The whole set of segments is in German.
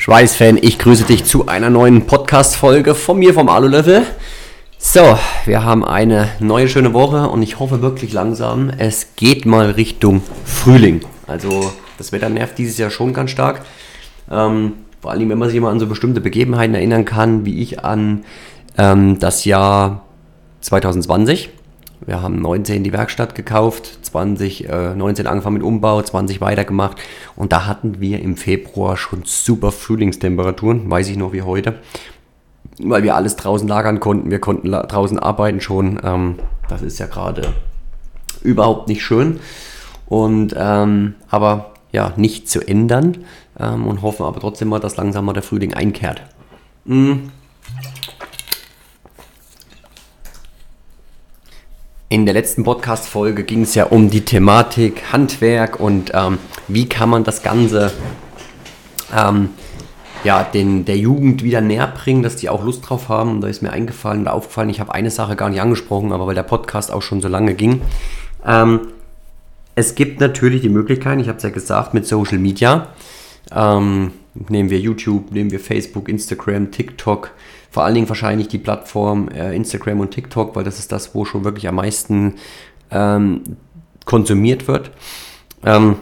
Schweißfan, ich grüße dich zu einer neuen Podcast-Folge von mir vom Alulöffel. So, wir haben eine neue schöne Woche und ich hoffe wirklich langsam, es geht mal Richtung Frühling. Also das Wetter nervt dieses Jahr schon ganz stark. Ähm, vor allem, wenn man sich mal an so bestimmte Begebenheiten erinnern kann, wie ich an ähm, das Jahr 2020. Wir haben 19 die Werkstatt gekauft, 20, äh, 19 angefangen mit Umbau, 20 weitergemacht und da hatten wir im Februar schon super Frühlingstemperaturen, weiß ich noch wie heute, weil wir alles draußen lagern konnten, wir konnten draußen arbeiten schon. Ähm, das ist ja gerade überhaupt nicht schön und ähm, aber ja, nicht zu ändern ähm, und hoffen aber trotzdem mal, dass langsam mal der Frühling einkehrt. Mhm. In der letzten Podcast-Folge ging es ja um die Thematik Handwerk und ähm, wie kann man das Ganze ähm, ja, den, der Jugend wieder näher bringen, dass die auch Lust drauf haben. Und da ist mir eingefallen oder aufgefallen, ich habe eine Sache gar nicht angesprochen, aber weil der Podcast auch schon so lange ging. Ähm, es gibt natürlich die Möglichkeit, ich habe es ja gesagt, mit Social Media. Ähm, nehmen wir YouTube, nehmen wir Facebook, Instagram, TikTok, vor allen Dingen wahrscheinlich die Plattform äh, Instagram und TikTok, weil das ist das, wo schon wirklich am meisten ähm, konsumiert wird. Ähm,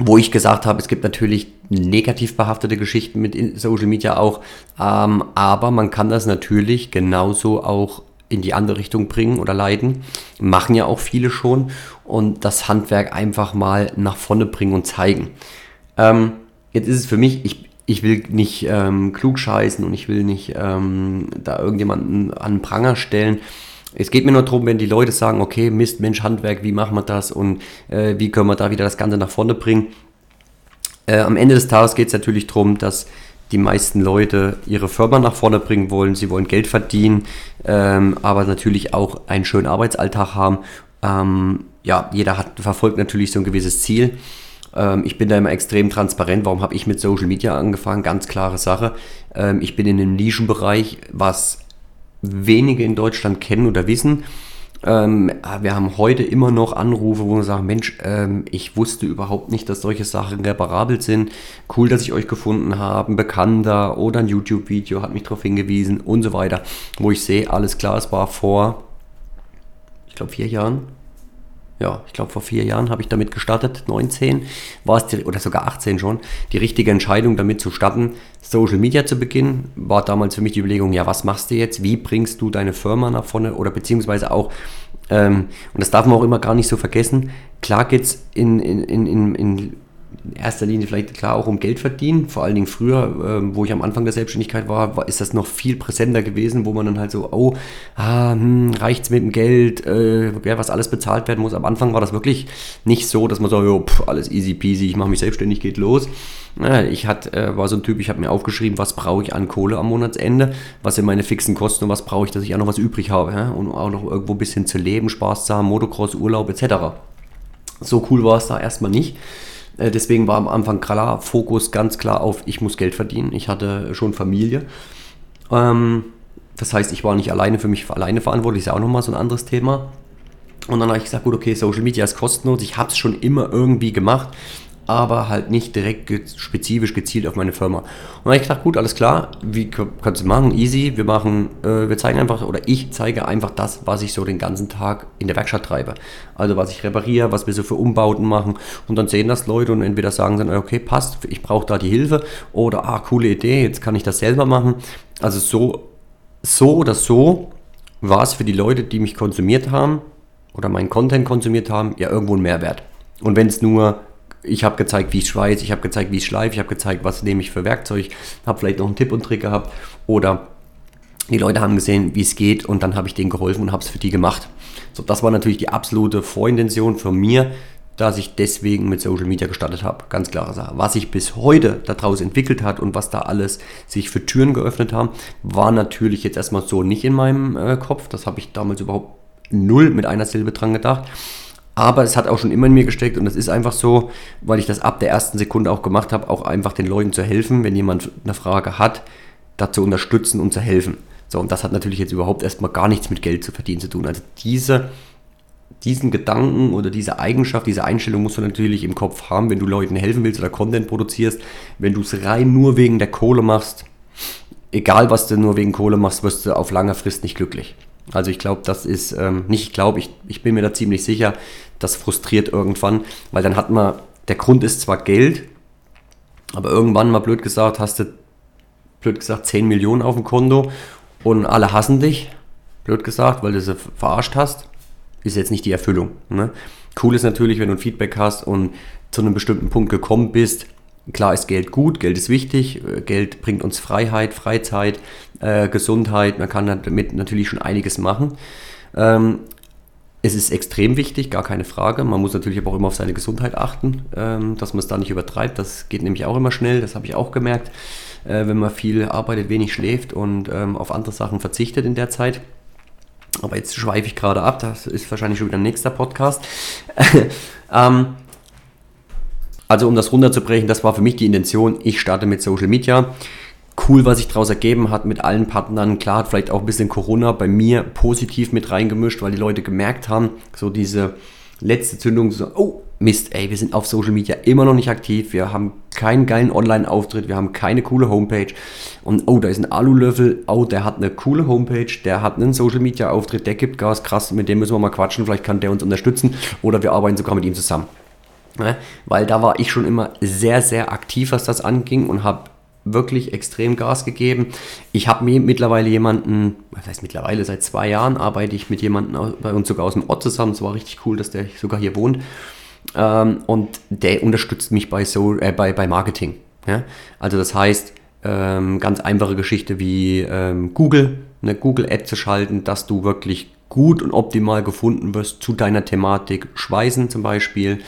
wo ich gesagt habe, es gibt natürlich negativ behaftete Geschichten mit Social Media auch, ähm, aber man kann das natürlich genauso auch in die andere Richtung bringen oder leiten. Machen ja auch viele schon und das Handwerk einfach mal nach vorne bringen und zeigen. Ähm, jetzt ist es für mich, ich, ich will nicht ähm, klug scheißen und ich will nicht ähm, da irgendjemanden an den Pranger stellen. Es geht mir nur darum, wenn die Leute sagen, okay, Mist, Mensch, Handwerk, wie machen wir das und äh, wie können wir da wieder das Ganze nach vorne bringen. Äh, am Ende des Tages geht es natürlich darum, dass die meisten Leute ihre Firma nach vorne bringen wollen. Sie wollen Geld verdienen, ähm, aber natürlich auch einen schönen Arbeitsalltag haben. Ähm, ja, jeder hat, verfolgt natürlich so ein gewisses Ziel. Ähm, ich bin da immer extrem transparent. Warum habe ich mit Social Media angefangen? Ganz klare Sache. Ähm, ich bin in einem Nischenbereich, was wenige in Deutschland kennen oder wissen. Ähm, wir haben heute immer noch Anrufe, wo wir sagen, Mensch, ähm, ich wusste überhaupt nicht, dass solche Sachen reparabel sind. Cool, dass ich euch gefunden habe. Ein Bekannter oder ein YouTube-Video hat mich darauf hingewiesen und so weiter. Wo ich sehe, alles klar, es war vor, ich glaube, vier Jahren, ja, ich glaube vor vier Jahren habe ich damit gestartet, 19 war es, die, oder sogar 18 schon, die richtige Entscheidung damit zu starten, Social Media zu beginnen, war damals für mich die Überlegung, ja, was machst du jetzt, wie bringst du deine Firma nach vorne? Oder beziehungsweise auch, ähm, und das darf man auch immer gar nicht so vergessen, klar geht es in, in, in, in in erster Linie vielleicht klar auch um Geld verdienen. Vor allen Dingen früher, äh, wo ich am Anfang der Selbstständigkeit war, war, ist das noch viel präsenter gewesen, wo man dann halt so, oh, ah, hm, reicht's mit dem Geld, äh, was alles bezahlt werden muss. Am Anfang war das wirklich nicht so, dass man so, jo, pff, alles easy peasy, ich mache mich selbstständig, geht los. Ich hat, äh, war so ein Typ, ich habe mir aufgeschrieben, was brauche ich an Kohle am Monatsende, was sind meine fixen Kosten und was brauche ich, dass ich auch noch was übrig habe ja? und auch noch irgendwo ein bisschen zu leben, Spaß zu haben, Motocross, Urlaub etc. So cool war es da erstmal nicht. Äh, deswegen war am Anfang klar, Fokus ganz klar auf, ich muss Geld verdienen. Ich hatte schon Familie. Ähm, das heißt, ich war nicht alleine für mich alleine verantwortlich, ist ja auch nochmal so ein anderes Thema. Und dann habe ich gesagt, gut, okay, Social Media ist kostenlos. Ich habe es schon immer irgendwie gemacht aber halt nicht direkt spezifisch gezielt auf meine Firma. Und dann habe ich gedacht, gut, alles klar, wie kannst du machen? Easy, wir machen, äh, wir zeigen einfach, oder ich zeige einfach das, was ich so den ganzen Tag in der Werkstatt treibe. Also was ich repariere, was wir so für Umbauten machen. Und dann sehen das Leute und entweder sagen dann, okay, passt, ich brauche da die Hilfe. Oder, ah, coole Idee, jetzt kann ich das selber machen. Also so, so oder so war es für die Leute, die mich konsumiert haben oder meinen Content konsumiert haben, ja irgendwo ein Mehrwert. Und wenn es nur ich habe gezeigt, wie ich schweiße, ich habe gezeigt, wie ich schleife, ich habe gezeigt, was nehme ich für Werkzeug, habe vielleicht noch einen Tipp und Trick gehabt oder die Leute haben gesehen, wie es geht und dann habe ich denen geholfen und habe es für die gemacht. So, das war natürlich die absolute Vorintention von mir, dass ich deswegen mit Social Media gestartet habe. Ganz klare Sache. Was sich bis heute daraus entwickelt hat und was da alles sich für Türen geöffnet haben, war natürlich jetzt erstmal so nicht in meinem äh, Kopf. Das habe ich damals überhaupt null mit einer Silbe dran gedacht. Aber es hat auch schon immer in mir gesteckt und es ist einfach so, weil ich das ab der ersten Sekunde auch gemacht habe, auch einfach den Leuten zu helfen, wenn jemand eine Frage hat, da zu unterstützen und zu helfen. So, und das hat natürlich jetzt überhaupt erstmal gar nichts mit Geld zu verdienen zu tun. Also diese diesen Gedanken oder diese Eigenschaft, diese Einstellung musst du natürlich im Kopf haben, wenn du Leuten helfen willst oder Content produzierst. Wenn du es rein nur wegen der Kohle machst, egal was du nur wegen Kohle machst, wirst du auf langer Frist nicht glücklich. Also ich glaube, das ist, ähm, nicht ich glaube, ich, ich bin mir da ziemlich sicher, das frustriert irgendwann, weil dann hat man, der Grund ist zwar Geld, aber irgendwann mal blöd gesagt, hast du, blöd gesagt, 10 Millionen auf dem Konto und alle hassen dich, blöd gesagt, weil du sie verarscht hast, ist jetzt nicht die Erfüllung. Ne? Cool ist natürlich, wenn du ein Feedback hast und zu einem bestimmten Punkt gekommen bist, Klar ist Geld gut, Geld ist wichtig, äh, Geld bringt uns Freiheit, Freizeit, äh, Gesundheit, man kann damit natürlich schon einiges machen. Ähm, es ist extrem wichtig, gar keine Frage. Man muss natürlich aber auch immer auf seine Gesundheit achten, ähm, dass man es da nicht übertreibt. Das geht nämlich auch immer schnell, das habe ich auch gemerkt, äh, wenn man viel arbeitet, wenig schläft und ähm, auf andere Sachen verzichtet in der Zeit. Aber jetzt schweife ich gerade ab, das ist wahrscheinlich schon wieder ein nächster Podcast. ähm, also um das runterzubrechen, das war für mich die Intention. Ich starte mit Social Media. Cool, was sich daraus ergeben hat mit allen Partnern. Klar hat vielleicht auch ein bisschen Corona bei mir positiv mit reingemischt, weil die Leute gemerkt haben, so diese letzte Zündung, so, oh Mist, ey, wir sind auf Social Media immer noch nicht aktiv, wir haben keinen geilen Online-Auftritt, wir haben keine coole Homepage und oh, da ist ein Alulöffel, oh, der hat eine coole Homepage, der hat einen Social Media-Auftritt, der gibt Gas, krass, mit dem müssen wir mal quatschen, vielleicht kann der uns unterstützen oder wir arbeiten sogar mit ihm zusammen. Ne? Weil da war ich schon immer sehr, sehr aktiv, was das anging und habe wirklich extrem Gas gegeben. Ich habe mir mittlerweile jemanden, was heißt mittlerweile, seit zwei Jahren arbeite ich mit jemandem bei uns sogar aus dem Ort zusammen. Es war richtig cool, dass der sogar hier wohnt. Ähm, und der unterstützt mich bei, so, äh, bei, bei Marketing. Ja? Also das heißt, ähm, ganz einfache Geschichte wie ähm, Google, eine Google-Ad zu schalten, dass du wirklich gut und optimal gefunden wirst zu deiner Thematik. Schweißen zum Beispiel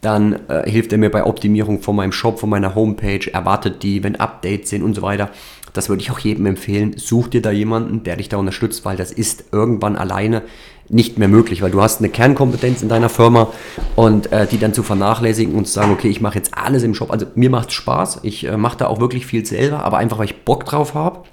dann äh, hilft er mir bei Optimierung von meinem Shop, von meiner Homepage, erwartet die, wenn Updates sind und so weiter. Das würde ich auch jedem empfehlen. Such dir da jemanden, der dich da unterstützt, weil das ist irgendwann alleine nicht mehr möglich, weil du hast eine Kernkompetenz in deiner Firma und äh, die dann zu vernachlässigen und zu sagen, okay, ich mache jetzt alles im Shop. Also mir macht es Spaß, ich äh, mache da auch wirklich viel selber, aber einfach, weil ich Bock drauf habe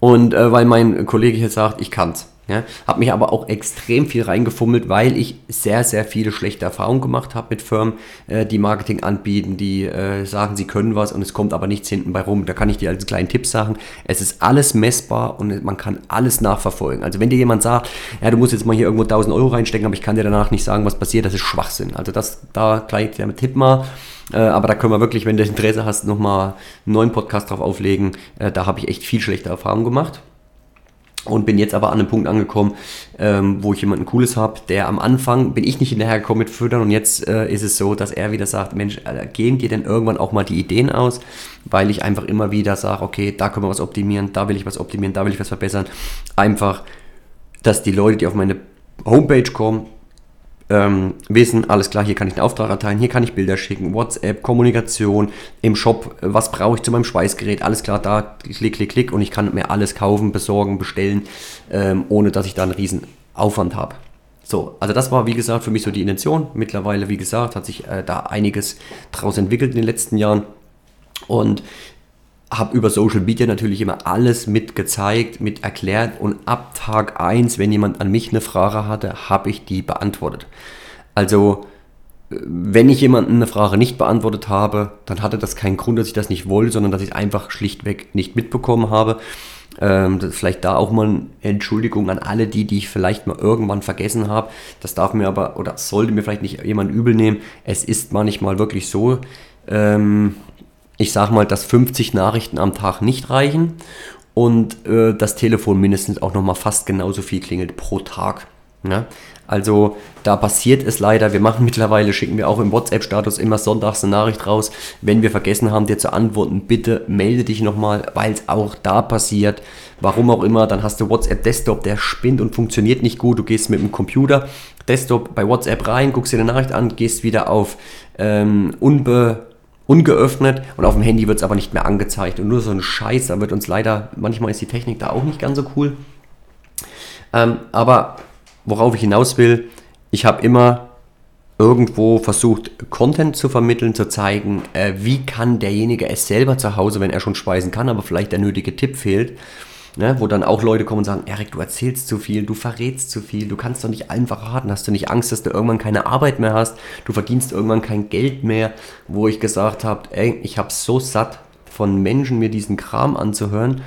und äh, weil mein Kollege hier sagt, ich kann's. Ja, habe mich aber auch extrem viel reingefummelt, weil ich sehr, sehr viele schlechte Erfahrungen gemacht habe mit Firmen, äh, die Marketing anbieten, die äh, sagen, sie können was und es kommt aber nichts hinten bei rum. Da kann ich dir als kleinen Tipp sagen, es ist alles messbar und man kann alles nachverfolgen. Also wenn dir jemand sagt, ja, du musst jetzt mal hier irgendwo 1000 Euro reinstecken, aber ich kann dir danach nicht sagen, was passiert, das ist Schwachsinn. Also das, da gleich der Tipp mal. Äh, aber da können wir wirklich, wenn du Interesse hast, nochmal einen neuen Podcast drauf auflegen. Äh, da habe ich echt viel schlechte Erfahrungen gemacht und bin jetzt aber an einem Punkt angekommen, ähm, wo ich jemanden Cooles habe, der am Anfang bin ich nicht hinterhergekommen mit Füttern und jetzt äh, ist es so, dass er wieder sagt, Mensch, gehen dir denn irgendwann auch mal die Ideen aus, weil ich einfach immer wieder sage, okay, da können wir was optimieren, da will ich was optimieren, da will ich was verbessern. Einfach, dass die Leute, die auf meine Homepage kommen, ähm, wissen, alles klar, hier kann ich einen Auftrag erteilen, hier kann ich Bilder schicken, WhatsApp, Kommunikation, im Shop, was brauche ich zu meinem Schweißgerät, alles klar, da klick, klick, klick und ich kann mir alles kaufen, besorgen, bestellen, ähm, ohne dass ich da einen riesen Aufwand habe. So, also das war wie gesagt für mich so die Intention. Mittlerweile, wie gesagt, hat sich äh, da einiges daraus entwickelt in den letzten Jahren. Und habe über Social Media natürlich immer alles mit gezeigt, mit erklärt und ab Tag 1, wenn jemand an mich eine Frage hatte, habe ich die beantwortet. Also, wenn ich jemanden eine Frage nicht beantwortet habe, dann hatte das keinen Grund, dass ich das nicht wollte, sondern dass ich es einfach schlichtweg nicht mitbekommen habe. Ähm, vielleicht da auch mal eine Entschuldigung an alle die, die ich vielleicht mal irgendwann vergessen habe. Das darf mir aber oder sollte mir vielleicht nicht jemand übel nehmen. Es ist manchmal wirklich so, ähm, ich sage mal, dass 50 Nachrichten am Tag nicht reichen und äh, das Telefon mindestens auch nochmal fast genauso viel klingelt pro Tag. Ja? Also da passiert es leider. Wir machen mittlerweile, schicken wir auch im WhatsApp-Status immer sonntags eine Nachricht raus. Wenn wir vergessen haben, dir zu antworten, bitte melde dich nochmal, weil es auch da passiert. Warum auch immer, dann hast du WhatsApp Desktop, der spinnt und funktioniert nicht gut. Du gehst mit dem Computer Desktop bei WhatsApp rein, guckst dir eine Nachricht an, gehst wieder auf ähm, unbe ungeöffnet und auf dem Handy wird es aber nicht mehr angezeigt. Und nur so ein Scheiß, da wird uns leider, manchmal ist die Technik da auch nicht ganz so cool. Ähm, aber worauf ich hinaus will, ich habe immer irgendwo versucht, Content zu vermitteln, zu zeigen, äh, wie kann derjenige es selber zu Hause, wenn er schon speisen kann, aber vielleicht der nötige Tipp fehlt, ne, wo dann auch Leute kommen und sagen, Erik, du erzählst zu viel, du verrätst zu viel, du kannst doch nicht allen verraten, hast du nicht Angst, dass du irgendwann keine Arbeit mehr hast, du verdienst irgendwann kein Geld mehr, wo ich gesagt habe, ey, ich habe so satt von Menschen mir diesen Kram anzuhören,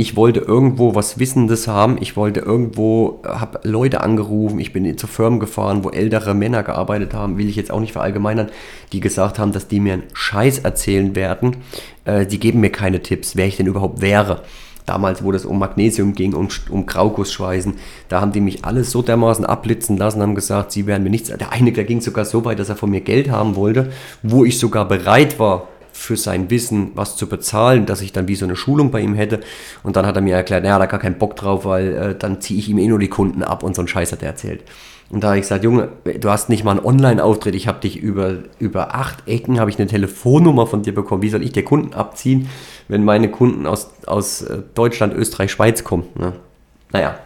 ich wollte irgendwo was Wissendes haben, ich wollte irgendwo, habe Leute angerufen, ich bin zu Firmen gefahren, wo ältere Männer gearbeitet haben, will ich jetzt auch nicht verallgemeinern, die gesagt haben, dass die mir einen Scheiß erzählen werden, äh, die geben mir keine Tipps, wer ich denn überhaupt wäre. Damals, wo das um Magnesium ging, um, um Graugussschweißen, da haben die mich alles so dermaßen abblitzen lassen, haben gesagt, sie werden mir nichts. Der eine, der ging sogar so weit, dass er von mir Geld haben wollte, wo ich sogar bereit war, für sein Wissen was zu bezahlen, dass ich dann wie so eine Schulung bei ihm hätte. Und dann hat er mir erklärt, naja, da gar keinen Bock drauf, weil äh, dann ziehe ich ihm eh nur die Kunden ab und so ein Scheiß hat er erzählt. Und da habe ich gesagt, Junge, du hast nicht mal einen Online-Auftritt, ich habe dich über, über acht Ecken, habe ich eine Telefonnummer von dir bekommen. Wie soll ich dir Kunden abziehen, wenn meine Kunden aus, aus äh, Deutschland, Österreich, Schweiz kommen? Ne? Naja,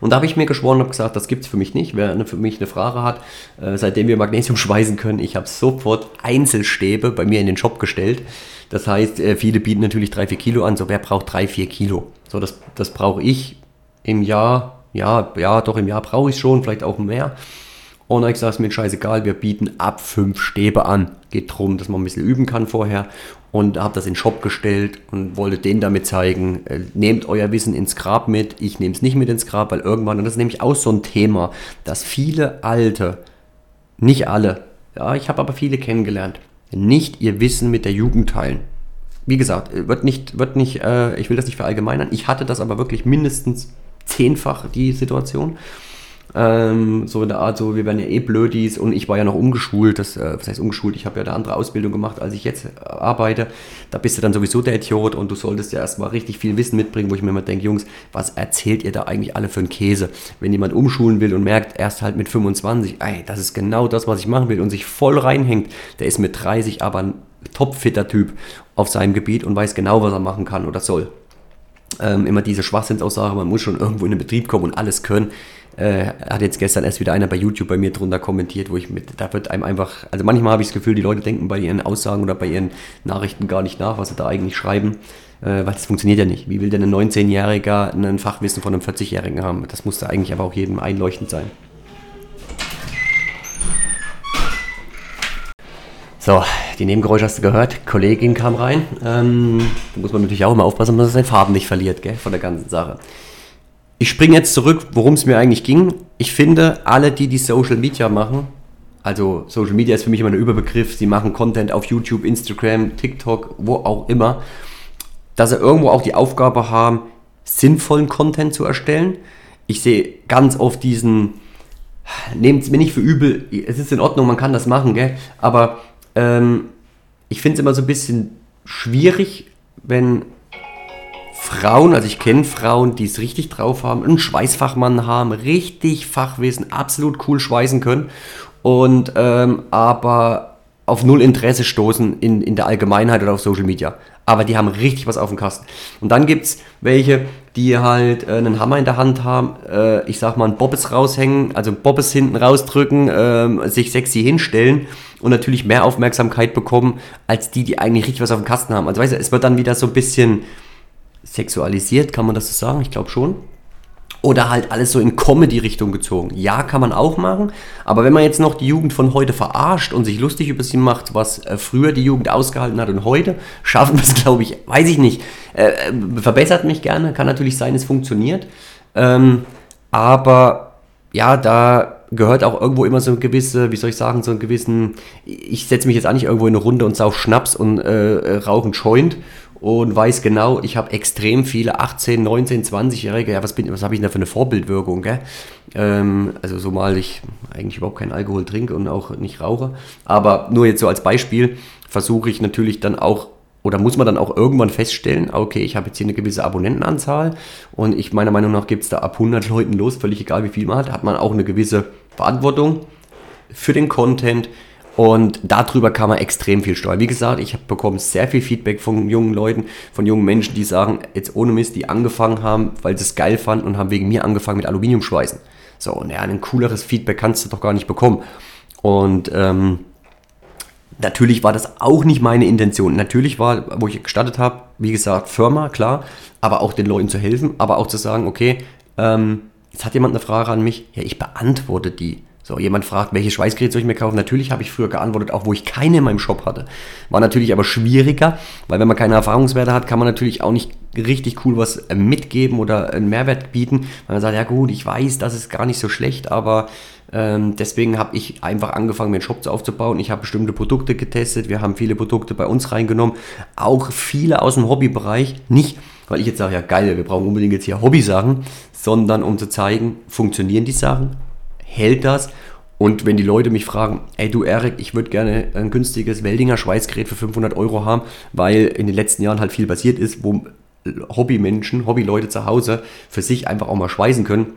und da habe ich mir geschworen und habe gesagt, das gibt es für mich nicht. Wer eine, für mich eine Frage hat, äh, seitdem wir Magnesium schweißen können, ich habe sofort Einzelstäbe bei mir in den Shop gestellt. Das heißt, äh, viele bieten natürlich 3, 4 Kilo an. So, wer braucht 3, 4 Kilo? So, das, das brauche ich im Jahr. Ja, ja, doch im Jahr brauche ich schon, vielleicht auch mehr. Und ich sage es mir scheißegal, wir bieten ab 5 Stäbe an. Geht darum, dass man ein bisschen üben kann vorher und habe das in den Shop gestellt und wollte denen damit zeigen, äh, nehmt euer Wissen ins Grab mit, ich nehme es nicht mit ins Grab, weil irgendwann, und das ist nämlich auch so ein Thema, dass viele Alte, nicht alle, ja, ich habe aber viele kennengelernt, nicht ihr Wissen mit der Jugend teilen. Wie gesagt, wird nicht, wird nicht, äh, ich will das nicht verallgemeinern, ich hatte das aber wirklich mindestens zehnfach, die Situation. Ähm, so in der Art, so wir werden ja eh Blödis und ich war ja noch umgeschult, das, äh, was heißt umgeschult, ich habe ja eine andere Ausbildung gemacht, als ich jetzt äh, arbeite. Da bist du dann sowieso der Idiot und du solltest ja erstmal richtig viel Wissen mitbringen, wo ich mir immer denke, Jungs, was erzählt ihr da eigentlich alle für einen Käse? Wenn jemand umschulen will und merkt, erst halt mit 25, ey, das ist genau das, was ich machen will und sich voll reinhängt, der ist mit 30 aber ein topfitter Typ auf seinem Gebiet und weiß genau, was er machen kann oder soll. Ähm, immer diese Schwachsinnsaussage, man muss schon irgendwo in den Betrieb kommen und alles können äh, hat jetzt gestern erst wieder einer bei YouTube bei mir drunter kommentiert, wo ich mit, da wird einem einfach, also manchmal habe ich das Gefühl, die Leute denken bei ihren Aussagen oder bei ihren Nachrichten gar nicht nach, was sie da eigentlich schreiben, äh, weil das funktioniert ja nicht. Wie will denn ein 19-Jähriger ein Fachwissen von einem 40-Jährigen haben? Das muss da eigentlich aber auch jedem einleuchtend sein. So, die Nebengeräusche hast du gehört. Kollegin kam rein. Ähm, da muss man natürlich auch immer aufpassen, dass man seinen Farben nicht verliert, gell, von der ganzen Sache. Ich springe jetzt zurück, worum es mir eigentlich ging. Ich finde, alle, die die Social Media machen, also Social Media ist für mich immer ein Überbegriff, sie machen Content auf YouTube, Instagram, TikTok, wo auch immer, dass sie irgendwo auch die Aufgabe haben, sinnvollen Content zu erstellen. Ich sehe ganz oft diesen, nehmt es mir nicht für übel, es ist in Ordnung, man kann das machen, gell? aber ähm, ich finde es immer so ein bisschen schwierig, wenn Frauen, also ich kenne Frauen, die es richtig drauf haben, einen Schweißfachmann haben, richtig Fachwissen, absolut cool schweißen können und ähm, aber auf null Interesse stoßen in, in der Allgemeinheit oder auf Social Media. Aber die haben richtig was auf dem Kasten. Und dann gibt es welche, die halt äh, einen Hammer in der Hand haben, äh, ich sag mal einen Bobbes raushängen, also Bobbes hinten rausdrücken, äh, sich sexy hinstellen und natürlich mehr Aufmerksamkeit bekommen, als die, die eigentlich richtig was auf dem Kasten haben. Also weißt du, es wird dann wieder so ein bisschen sexualisiert, kann man das so sagen? Ich glaube schon. Oder halt alles so in Comedy-Richtung gezogen. Ja, kann man auch machen. Aber wenn man jetzt noch die Jugend von heute verarscht und sich lustig über sie macht, was äh, früher die Jugend ausgehalten hat und heute, schaffen wir es, glaube ich, weiß ich nicht. Äh, äh, verbessert mich gerne. Kann natürlich sein, es funktioniert. Ähm, aber ja, da gehört auch irgendwo immer so eine gewisse, wie soll ich sagen, so einen gewissen, ich setze mich jetzt auch nicht irgendwo in eine Runde und sauf Schnaps und äh, rauche einen Joint und weiß genau, ich habe extrem viele 18, 19, 20-Jährige. Ja, was, was habe ich denn da für eine Vorbildwirkung? Gell? Ähm, also, so mal ich eigentlich überhaupt keinen Alkohol trinke und auch nicht rauche. Aber nur jetzt so als Beispiel versuche ich natürlich dann auch oder muss man dann auch irgendwann feststellen, okay, ich habe jetzt hier eine gewisse Abonnentenanzahl und ich meiner Meinung nach gibt es da ab 100 Leuten los, völlig egal wie viel man hat, hat man auch eine gewisse Verantwortung für den Content, und darüber kann man extrem viel steuern. Wie gesagt, ich bekomme sehr viel Feedback von jungen Leuten, von jungen Menschen, die sagen, jetzt ohne Mist, die angefangen haben, weil sie es geil fanden und haben wegen mir angefangen mit Aluminiumschweißen. So, und ja, ein cooleres Feedback kannst du doch gar nicht bekommen. Und ähm, natürlich war das auch nicht meine Intention. Natürlich war, wo ich gestartet habe, wie gesagt, Firma, klar, aber auch den Leuten zu helfen, aber auch zu sagen, okay, ähm, jetzt hat jemand eine Frage an mich, ja, ich beantworte die. So, jemand fragt, welches Schweißgerät soll ich mir kaufen? Natürlich habe ich früher geantwortet, auch wo ich keine in meinem Shop hatte. War natürlich aber schwieriger, weil wenn man keine Erfahrungswerte hat, kann man natürlich auch nicht richtig cool was äh, mitgeben oder einen Mehrwert bieten. Weil man sagt, ja gut, ich weiß, das ist gar nicht so schlecht, aber ähm, deswegen habe ich einfach angefangen, mir einen Shop aufzubauen. Ich habe bestimmte Produkte getestet. Wir haben viele Produkte bei uns reingenommen. Auch viele aus dem Hobbybereich. Nicht, weil ich jetzt sage, ja geil, wir brauchen unbedingt jetzt hier Hobby-Sachen, sondern um zu zeigen, funktionieren die Sachen, hält das. Und wenn die Leute mich fragen, ey du Erik, ich würde gerne ein günstiges Weldinger Schweißgerät für 500 Euro haben, weil in den letzten Jahren halt viel passiert ist, wo Hobbymenschen, Hobbyleute zu Hause für sich einfach auch mal schweißen können,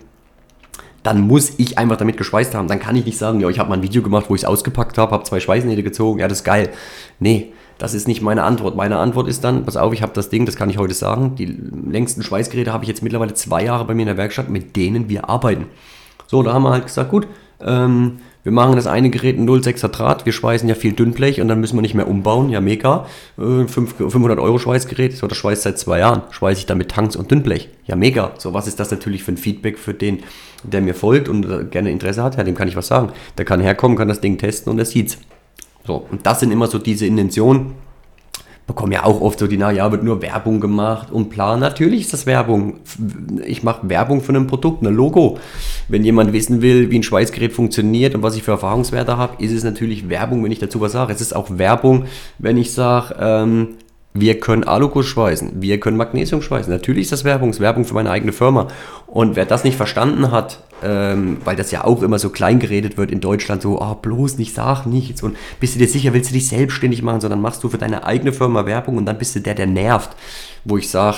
dann muss ich einfach damit geschweißt haben. Dann kann ich nicht sagen, ja, ich habe mal ein Video gemacht, wo ich es ausgepackt habe, habe zwei Schweißnähte gezogen, ja, das ist geil. Nee, das ist nicht meine Antwort. Meine Antwort ist dann, pass auf, ich habe das Ding, das kann ich heute sagen, die längsten Schweißgeräte habe ich jetzt mittlerweile zwei Jahre bei mir in der Werkstatt, mit denen wir arbeiten. So, da haben wir halt gesagt, gut, ähm, wir machen das eine Gerät ein 0,6er Draht, wir schweißen ja viel Dünnblech und dann müssen wir nicht mehr umbauen, ja mega. Äh, 500 Euro Schweißgerät, so das schweißt seit zwei Jahren, schweiße ich damit Tanks und Dünnblech, ja mega. So, was ist das natürlich für ein Feedback für den, der mir folgt und äh, gerne Interesse hat, ja, dem kann ich was sagen. Der kann herkommen, kann das Ding testen und er sieht's. So, und das sind immer so diese Intentionen, bekomme ja auch oft so die, na ja, wird nur Werbung gemacht und Plan. Natürlich ist das Werbung. Ich mache Werbung für ein Produkt, ein Logo. Wenn jemand wissen will, wie ein Schweißgerät funktioniert und was ich für Erfahrungswerte habe, ist es natürlich Werbung, wenn ich dazu was sage. Es ist auch Werbung, wenn ich sage, ähm, wir können Aluguss schweißen, wir können Magnesium schweißen. Natürlich ist das Werbung, ist Werbung für meine eigene Firma. Und wer das nicht verstanden hat, ähm, weil das ja auch immer so klein geredet wird in Deutschland, so, oh, bloß nicht, sag nichts und bist du dir sicher, willst du dich selbstständig machen, sondern machst du für deine eigene Firma Werbung und dann bist du der, der nervt. Wo ich sage,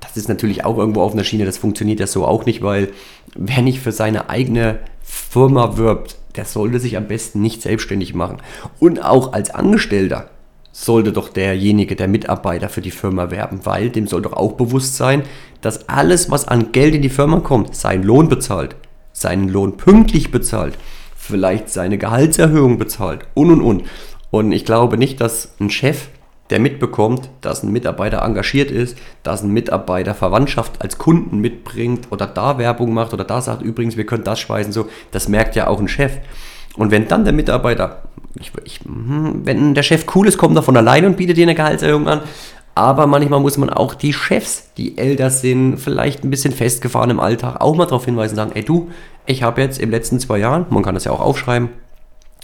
das ist natürlich auch irgendwo auf einer Schiene, das funktioniert ja so auch nicht, weil wer nicht für seine eigene Firma wirbt, der sollte sich am besten nicht selbstständig machen. Und auch als Angestellter sollte doch derjenige, der Mitarbeiter für die Firma werben, weil dem soll doch auch bewusst sein, dass alles, was an Geld in die Firma kommt, seinen Lohn bezahlt, seinen Lohn pünktlich bezahlt, vielleicht seine Gehaltserhöhung bezahlt und und und. Und ich glaube nicht, dass ein Chef, der mitbekommt, dass ein Mitarbeiter engagiert ist, dass ein Mitarbeiter Verwandtschaft als Kunden mitbringt oder da Werbung macht oder da sagt, übrigens, wir können das schweißen, so, das merkt ja auch ein Chef. Und wenn dann der Mitarbeiter, ich, ich, hm, wenn der Chef cool ist, kommt er von alleine und bietet dir eine Gehaltserhöhung an. Aber manchmal muss man auch die Chefs, die älter sind, vielleicht ein bisschen festgefahren im Alltag, auch mal darauf hinweisen und sagen, ey du, ich habe jetzt im letzten zwei Jahren, man kann das ja auch aufschreiben,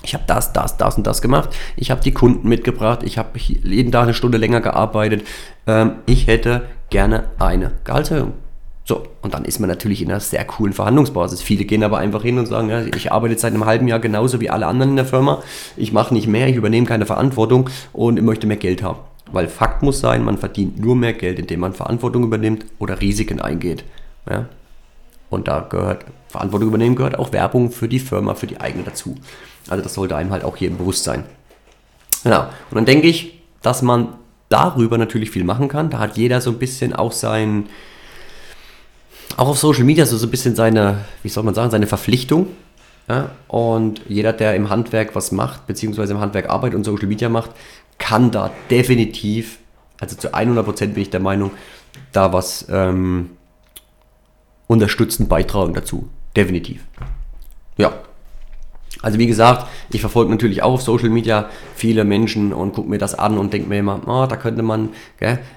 ich habe das, das, das und das gemacht. Ich habe die Kunden mitgebracht. Ich habe jeden Tag eine Stunde länger gearbeitet. Ähm, ich hätte gerne eine Gehaltserhöhung. So, und dann ist man natürlich in einer sehr coolen Verhandlungsbasis. Viele gehen aber einfach hin und sagen, ja, ich arbeite seit einem halben Jahr genauso wie alle anderen in der Firma. Ich mache nicht mehr, ich übernehme keine Verantwortung und möchte mehr Geld haben. Weil Fakt muss sein, man verdient nur mehr Geld, indem man Verantwortung übernimmt oder Risiken eingeht. Ja? Und da gehört, Verantwortung übernehmen gehört auch Werbung für die Firma, für die eigene dazu. Also das sollte einem halt auch jedem bewusst sein. Genau. Und dann denke ich, dass man darüber natürlich viel machen kann. Da hat jeder so ein bisschen auch sein, auch auf Social Media so, ein bisschen seine, wie soll man sagen, seine Verpflichtung. Ja? Und jeder, der im Handwerk was macht, beziehungsweise im Handwerk arbeitet und Social Media macht, kann da definitiv, also zu 100% bin ich der Meinung, da was ähm, unterstützend beitragen dazu. Definitiv. Ja, also wie gesagt, ich verfolge natürlich auch auf Social Media viele Menschen und gucke mir das an und denke mir immer, oh, da könnte man?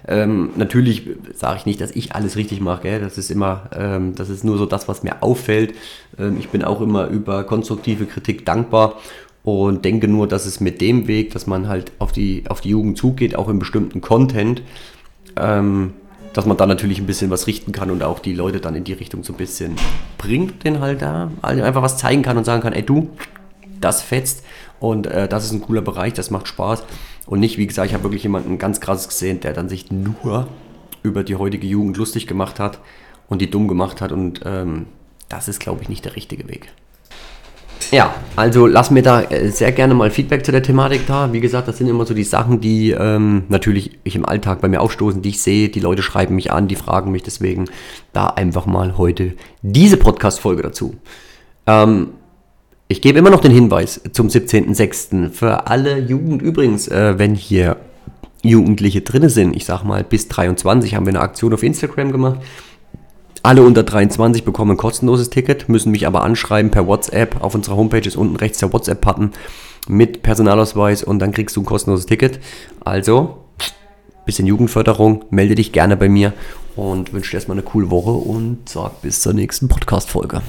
Ähm, natürlich sage ich nicht, dass ich alles richtig mache, das ist immer, ähm, das ist nur so das, was mir auffällt. Ähm, ich bin auch immer über konstruktive Kritik dankbar und denke nur, dass es mit dem Weg, dass man halt auf die, auf die Jugend zugeht, auch in bestimmten Content, ähm, dass man da natürlich ein bisschen was richten kann und auch die Leute dann in die Richtung so ein bisschen bringt, den halt da einfach was zeigen kann und sagen kann, ey du, das fetzt und äh, das ist ein cooler Bereich, das macht Spaß. Und nicht, wie gesagt, ich habe wirklich jemanden ganz krasses gesehen, der dann sich nur über die heutige Jugend lustig gemacht hat und die dumm gemacht hat und ähm, das ist, glaube ich, nicht der richtige Weg. Ja, also lass mir da äh, sehr gerne mal Feedback zu der Thematik da. Wie gesagt, das sind immer so die Sachen, die ähm, natürlich ich im Alltag bei mir aufstoßen, die ich sehe. Die Leute schreiben mich an, die fragen mich deswegen da einfach mal heute diese Podcast-Folge dazu. Ähm, ich gebe immer noch den Hinweis zum 17.06. Für alle Jugend übrigens, äh, wenn hier Jugendliche drin sind, ich sag mal bis 23, haben wir eine Aktion auf Instagram gemacht. Alle unter 23 bekommen ein kostenloses Ticket, müssen mich aber anschreiben per WhatsApp. Auf unserer Homepage ist unten rechts der WhatsApp-Button mit Personalausweis und dann kriegst du ein kostenloses Ticket. Also, bisschen Jugendförderung, melde dich gerne bei mir und wünsche dir erstmal eine coole Woche und sag bis zur nächsten Podcast-Folge.